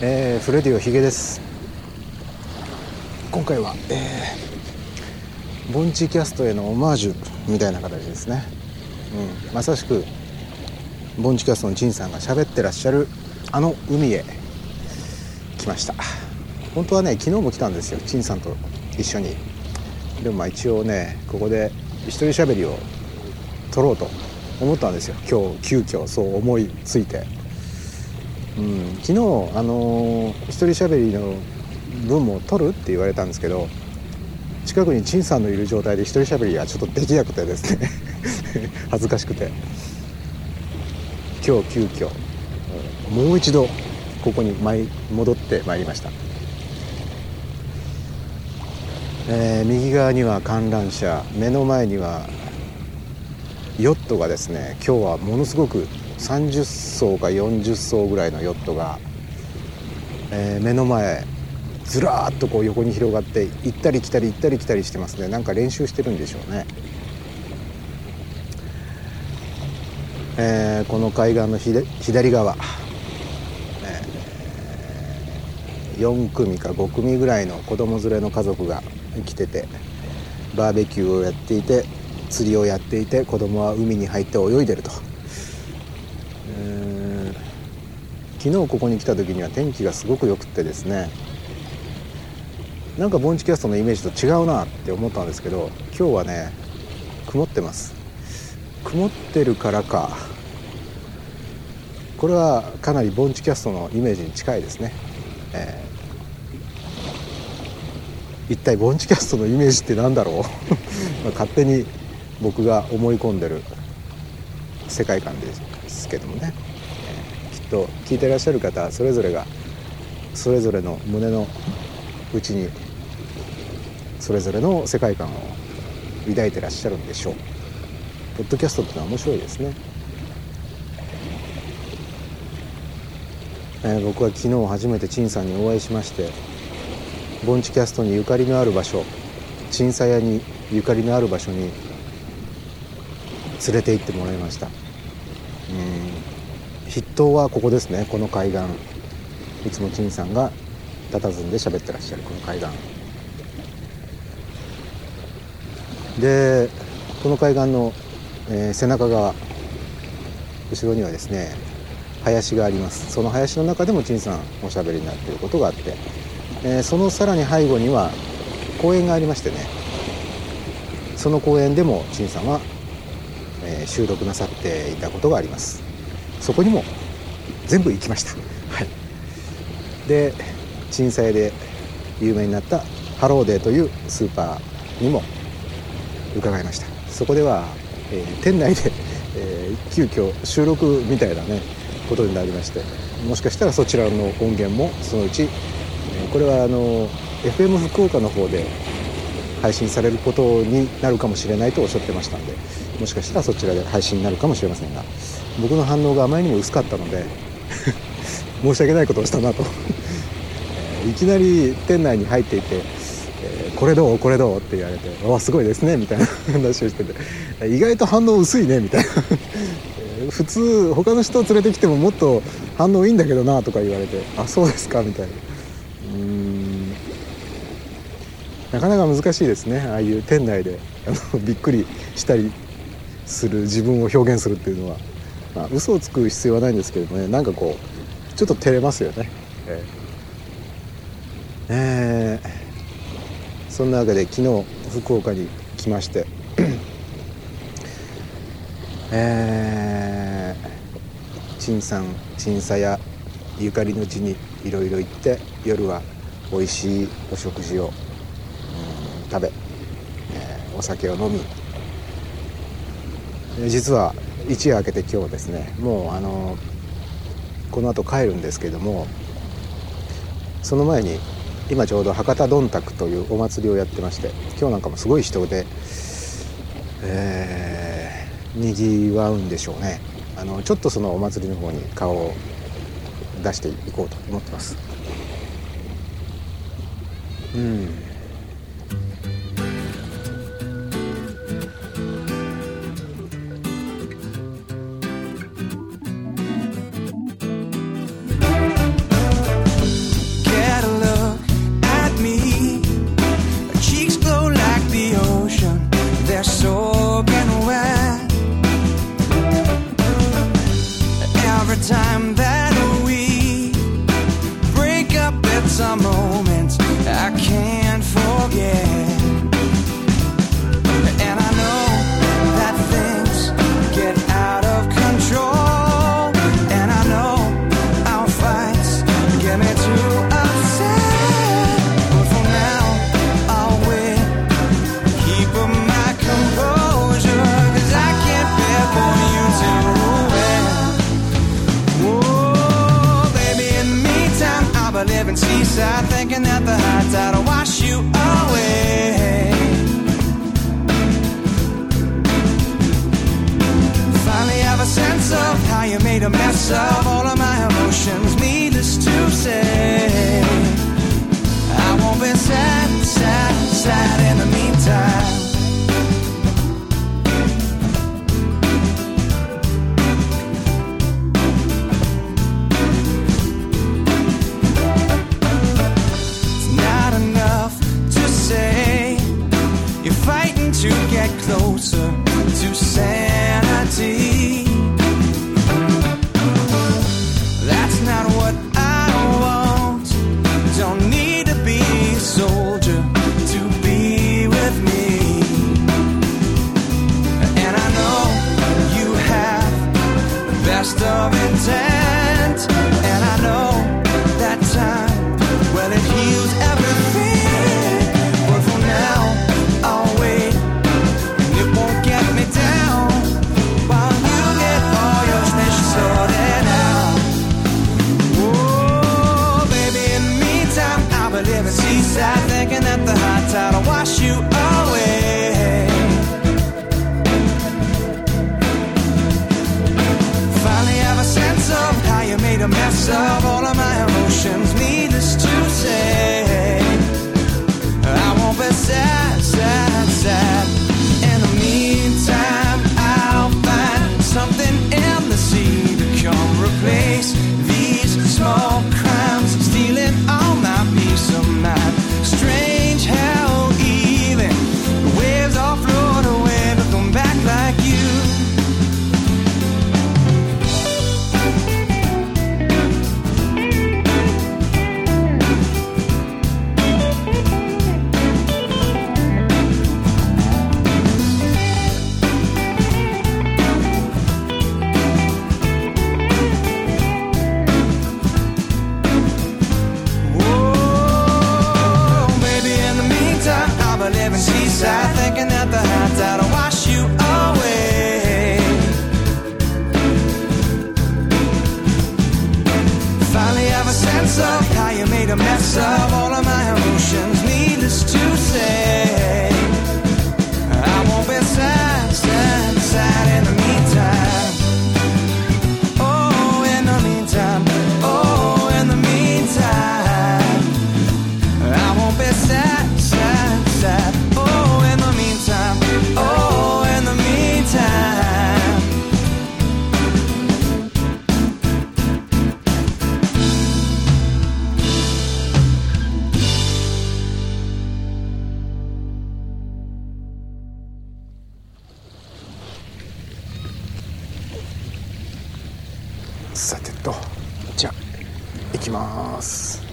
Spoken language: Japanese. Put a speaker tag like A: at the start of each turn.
A: えー、フレディオヒゲです。今回は、えー、ボンチキャストへのオマージュみたいな形ですね、うん、まさしくボンチキャストの陳さんが喋ってらっしゃるあの海へ来ました。本当はね昨日も来たんですよ陳さんと一緒に。でもまあ一応ねここで一人喋りを撮ろうと思ったんですよ。今日急遽そう思いついて、うん、昨日あのー、一人喋りの分も撮るって言われたんですけど近くに陳さんのいる状態で一人喋りがちょっとできなくてですね。恥ずかしくて。今日急遽もう一度ここに舞戻ってまいりました、えー、右側には観覧車目の前にはヨットがですね今日はものすごく30層か40層ぐらいのヨットが、えー、目の前ずらーっとこう横に広がって行ったり来たり行ったり来たりしてますね。なんか練習してるんでしょうね、えー、この海岸の左側、えー、4組か5組ぐらいの子供連れの家族が来ててバーベキューをやっていて釣りをやっていて子供は海に入って泳いでると、えー、昨日ここに来た時には天気がすごく良くってですねなんかボンチキャストのイメージと違うなって思ったんですけど今日はね曇ってます。曇ってるからか。これはかなりボンチキャストのイメージに近いですね、えー、一体ボンチキャストのイメージって何だろう？勝手に僕が思い込んでる世界観ですけどもね、と聞いてらっしゃる方それぞれがそれぞれの胸の内にそれぞれの世界観を抱いてらっしゃるんでしょう。ポッドキャストってのは面白いですね、えー、僕は昨日初めて陳さんにお会いしましてボンチキャストにゆかりのある場所陳さ屋にゆかりのある場所に連れて行ってもらいました。うん筆頭はここですね。この海岸。いつも陳さんが佇んで喋ってらっしゃるこの海岸。でこの海岸の、えー、背中側後ろにはですね林があります。その林の中でも陳さんおしゃべりになっていることがあって、えー、そのさらに背後には公園がありましてね。その公園でも陳さんはえー、収録なさっていたことがあります。そこにも全部行きました。はい。で震災で有名になったハローデーというスーパーにも伺いました。そこでは、えー、店内で、えー、急遽収録みたいなねことになりましてもしかしたらそちらの音源もそのうち、えー、これはあの FM 福岡の方で配信されることになるかもしれないとおっしゃってましたんでもしかしたらそちらで配信になるかもしれませんが僕の反応があまりにも薄かったので申し訳ないことをしたなと。いきなり店内に入っていて「これどう？これどう?」って言われて「あすごいですね」みたいな 話をしてて。意外と反応薄いねみたいな。普通他の人を連れてきてももっと反応いいんだけどなとか言われて「あそうですか」みたいな。うん。なかなか難しいですねああいう店内であのびっくりしたりする自分を表現するっていうのは、まあ、嘘をつく必要はないんですけどもねなんかこうちょっと照れますよね。えー、えー、そんなわけで昨日福岡に来まして。えー、陳さん陳さやゆかりの地にいろいろ行って夜は美味しいお食事を、うん、食べ、えー、お酒を飲み。実は一夜明けて今日ですねもうあのこの後帰るんですけどもその前に今ちょうど博多どんたくというお祭りをやってまして今日なんかもすごい人で、えー、にぎわうんでしょうね。あのちょっとそのお祭りの方に顔を出していこうと思ってます。うん。
B: I live seaside, thinking that the high tide will wash you away. Finally, have a sense of how you made a mess of all of my emotions, needless to say. pretend I you made a mess of all of my emotions, needless to say. I won't be sad.
A: さてとじゃあ行きます。